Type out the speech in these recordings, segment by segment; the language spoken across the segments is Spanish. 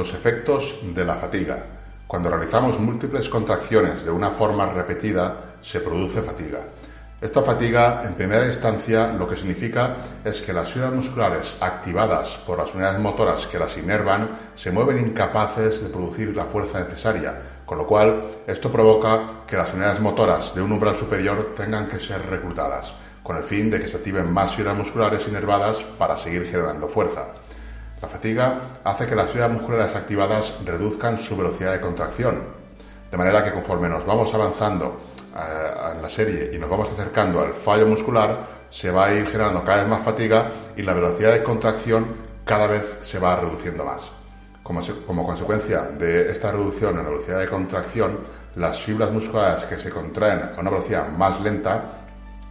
Los efectos de la fatiga. Cuando realizamos múltiples contracciones de una forma repetida, se produce fatiga. Esta fatiga, en primera instancia, lo que significa es que las fibras musculares activadas por las unidades motoras que las inervan se mueven incapaces de producir la fuerza necesaria, con lo cual esto provoca que las unidades motoras de un umbral superior tengan que ser reclutadas, con el fin de que se activen más fibras musculares inervadas para seguir generando fuerza. La fatiga hace que las fibras musculares activadas reduzcan su velocidad de contracción, de manera que conforme nos vamos avanzando eh, en la serie y nos vamos acercando al fallo muscular, se va a ir generando cada vez más fatiga y la velocidad de contracción cada vez se va reduciendo más. Como, como consecuencia de esta reducción en la velocidad de contracción, las fibras musculares que se contraen a una velocidad más lenta,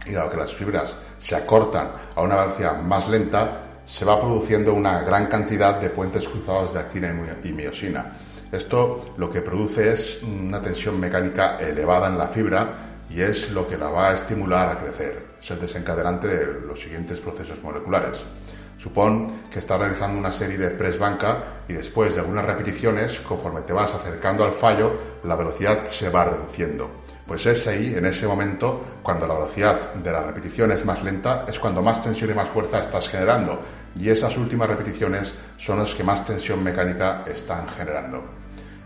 y dado que las fibras se acortan a una velocidad más lenta, se va produciendo una gran cantidad de puentes cruzados de actina y miosina. Esto lo que produce es una tensión mecánica elevada en la fibra y es lo que la va a estimular a crecer. Es el desencadenante de los siguientes procesos moleculares. Supón que estás realizando una serie de press banca y después de algunas repeticiones, conforme te vas acercando al fallo, la velocidad se va reduciendo. Pues es ahí, en ese momento, cuando la velocidad de la repetición es más lenta, es cuando más tensión y más fuerza estás generando. Y esas últimas repeticiones son las que más tensión mecánica están generando.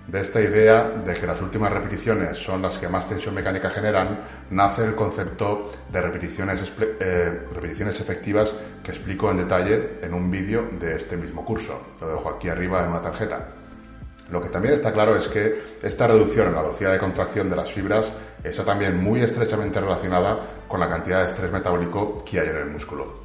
De esta idea de que las últimas repeticiones son las que más tensión mecánica generan, nace el concepto de repeticiones, eh, repeticiones efectivas que explico en detalle en un vídeo de este mismo curso. Lo dejo aquí arriba en una tarjeta. Lo que también está claro es que esta reducción en la velocidad de contracción de las fibras está también muy estrechamente relacionada con la cantidad de estrés metabólico que hay en el músculo.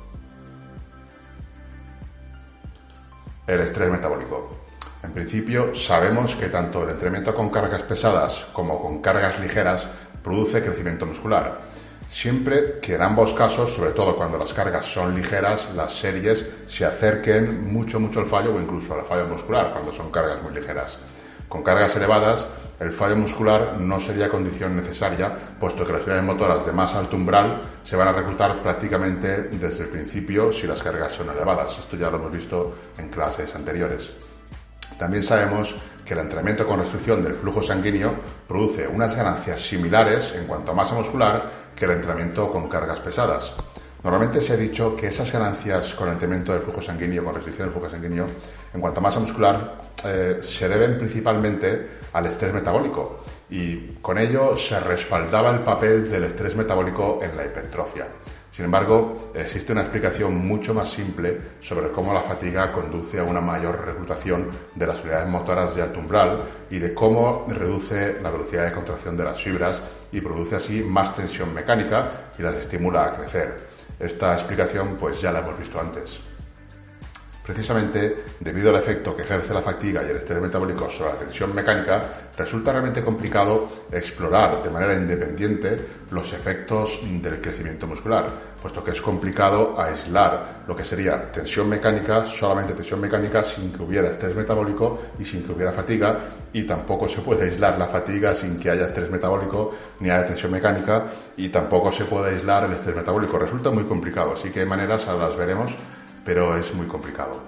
El estrés metabólico. En principio, sabemos que tanto el entrenamiento con cargas pesadas como con cargas ligeras produce crecimiento muscular. Siempre que en ambos casos, sobre todo cuando las cargas son ligeras, las series se acerquen mucho, mucho al fallo o incluso al fallo muscular cuando son cargas muy ligeras. Con cargas elevadas, el fallo muscular no sería condición necesaria, puesto que las unidades motoras de más alto umbral se van a reclutar prácticamente desde el principio si las cargas son elevadas. Esto ya lo hemos visto en clases anteriores. También sabemos que el entrenamiento con restricción del flujo sanguíneo produce unas ganancias similares en cuanto a masa muscular que el entrenamiento con cargas pesadas. Normalmente se ha dicho que esas ganancias con el entrenamiento del flujo sanguíneo, con restricción del flujo sanguíneo, en cuanto a masa muscular, eh, se deben principalmente al estrés metabólico y con ello se respaldaba el papel del estrés metabólico en la hipertrofia. Sin embargo, existe una explicación mucho más simple sobre cómo la fatiga conduce a una mayor reclutación de las unidades motoras de alto umbral y de cómo reduce la velocidad de contracción de las fibras y produce así más tensión mecánica y las estimula a crecer. Esta explicación pues ya la hemos visto antes. Precisamente debido al efecto que ejerce la fatiga y el estrés metabólico sobre la tensión mecánica, resulta realmente complicado explorar de manera independiente los efectos del crecimiento muscular, puesto que es complicado aislar lo que sería tensión mecánica, solamente tensión mecánica sin que hubiera estrés metabólico y sin que hubiera fatiga, y tampoco se puede aislar la fatiga sin que haya estrés metabólico ni haya tensión mecánica, y tampoco se puede aislar el estrés metabólico. Resulta muy complicado, así que hay maneras, ahora las veremos, pero es muy complicado.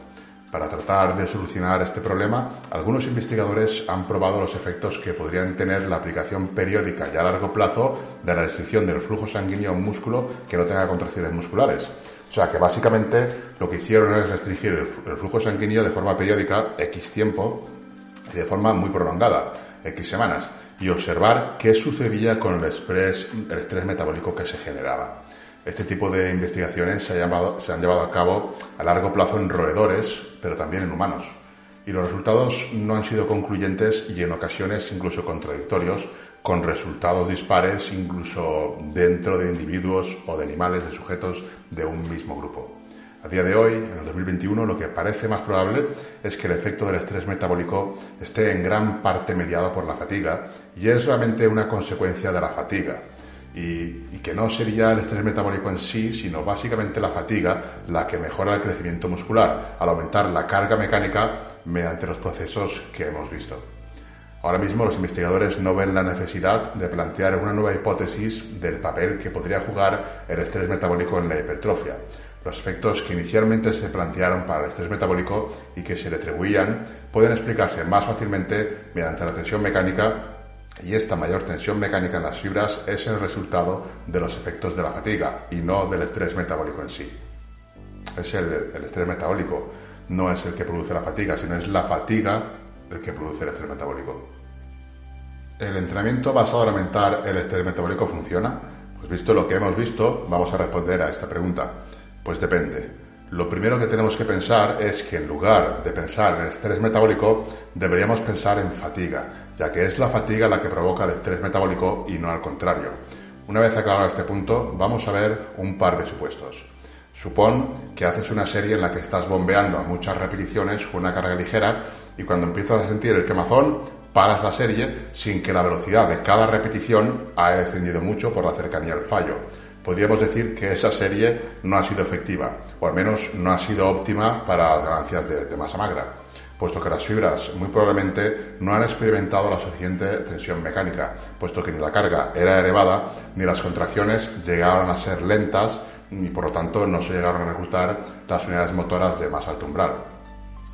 Para tratar de solucionar este problema, algunos investigadores han probado los efectos que podrían tener la aplicación periódica y a largo plazo de la restricción del flujo sanguíneo a un músculo que no tenga contracciones musculares. O sea que básicamente lo que hicieron es restringir el flujo sanguíneo de forma periódica, X tiempo, y de forma muy prolongada, X semanas, y observar qué sucedía con el estrés, el estrés metabólico que se generaba. Este tipo de investigaciones se, han llevado a cabo a largo plazo en roedores, pero también en humanos. Y los resultados no han sido concluyentes y en ocasiones incluso contradictorios, con resultados dispares incluso dentro de individuos o de animales, de sujetos de un mismo grupo. A día de hoy, en el 2021, lo que parece más probable es que el efecto del estrés metabólico esté en gran parte mediado por la fatiga y es realmente una consecuencia de la fatiga y, que no sería el estrés metabólico en sí, sino básicamente la fatiga la que mejora el crecimiento muscular al aumentar la carga mecánica mediante los procesos que hemos visto. Ahora mismo los investigadores no ven la necesidad de plantear una nueva hipótesis del papel que podría jugar el estrés metabólico en la hipertrofia, Los efectos que inicialmente se plantearon para el estrés metabólico y que se le atribuían pueden explicarse más fácilmente mediante la tensión mecánica y esta mayor tensión mecánica en las fibras es el resultado de los efectos de la fatiga y no del estrés metabólico en sí. Es el, el estrés metabólico, no es el que produce la fatiga, sino es la fatiga el que produce el estrés metabólico. ¿El entrenamiento basado en aumentar el estrés metabólico funciona? Pues visto lo que hemos visto, vamos a responder a esta pregunta. Pues depende. Lo primero que tenemos que pensar es que en lugar de pensar en estrés metabólico, deberíamos pensar en fatiga, ya que es la fatiga la que provoca el estrés metabólico y no al contrario. Una vez aclarado este punto, vamos a ver un par de supuestos. Supón que haces una serie en la que estás bombeando a muchas repeticiones con una carga ligera y cuando empiezas a sentir el quemazón, paras la serie sin que la velocidad de cada repetición haya descendido mucho por la cercanía al fallo podríamos decir que esa serie no ha sido efectiva, o al menos no ha sido óptima para las ganancias de, masa magra, puesto que las fibras muy probablemente no han experimentado la suficiente tensión mecánica, puesto que ni la carga era elevada, ni las contracciones llegaron a ser lentas, y por lo tanto no se llegaron a reclutar las unidades motoras de más alto umbral.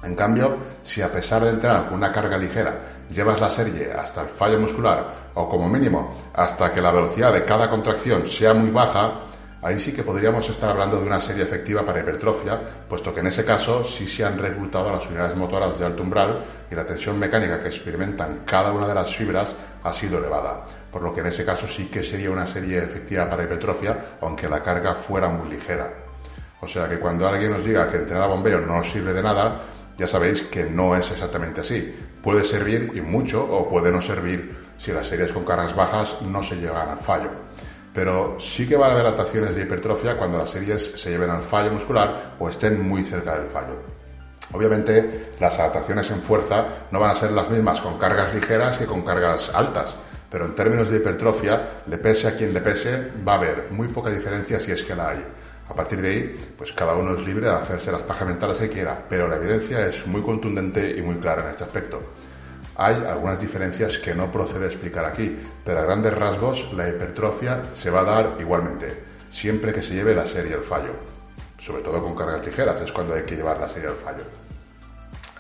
En cambio, si a pesar de entrenar con una carga ligera llevas la serie hasta el fallo muscular o como mínimo hasta que la velocidad de cada contracción sea muy baja, ahí sí que podríamos estar hablando de una serie efectiva para hipertrofia, puesto que en ese caso sí se han reclutado las unidades motoras de alto umbral y la tensión mecánica que experimentan cada una de las fibras ha sido elevada, por lo que en ese caso sí que sería una serie efectiva para hipertrofia, aunque la carga fuera muy ligera. O sea que cuando alguien nos diga que entrenar a bombeo no sirve de nada, ya sabéis que no es exactamente así. Puede servir y mucho o puede no servir si las series con cargas bajas no se llegan al fallo. Pero sí que van a haber adaptaciones de hipertrofia cuando las series se lleven al fallo muscular o estén muy cerca del fallo. Obviamente las adaptaciones en fuerza no van a ser las mismas con cargas ligeras que con cargas altas, pero en términos de hipertrofia, le pese a quien le pese, va a haber muy poca diferencia si es que la hay. A partir de ahí, pues cada uno es libre de hacerse las pajas mentales que quiera, pero la evidencia es muy contundente y muy clara en este aspecto. Hay algunas diferencias que no procede explicar aquí, pero a grandes rasgos la hipertrofia se va a dar igualmente, siempre que se lleve la serie al fallo. Sobre todo con cargas ligeras, es cuando hay que llevar la serie al fallo.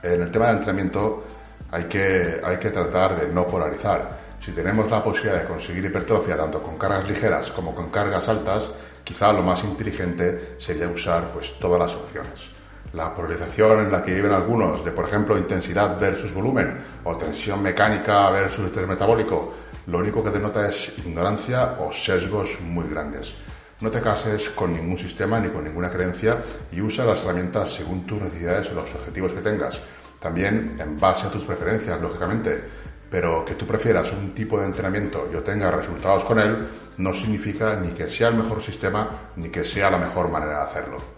En el tema del entrenamiento hay que, hay que tratar de no polarizar. Si tenemos la posibilidad de conseguir hipertrofia tanto con cargas ligeras como con cargas altas, quizá lo más inteligente sería usar pues todas las opciones. La polarización en la que viven algunos, de por ejemplo intensidad versus volumen o tensión mecánica versus estrés metabólico, lo único que denota es ignorancia o sesgos muy grandes. No te cases con ningún sistema ni con ninguna creencia y usa las herramientas según tus necesidades o los objetivos que tengas. También en base a tus preferencias, lógicamente pero que tú prefieras un tipo de entrenamiento y obtengas resultados con él no significa ni que sea el mejor sistema ni que sea la mejor manera de hacerlo.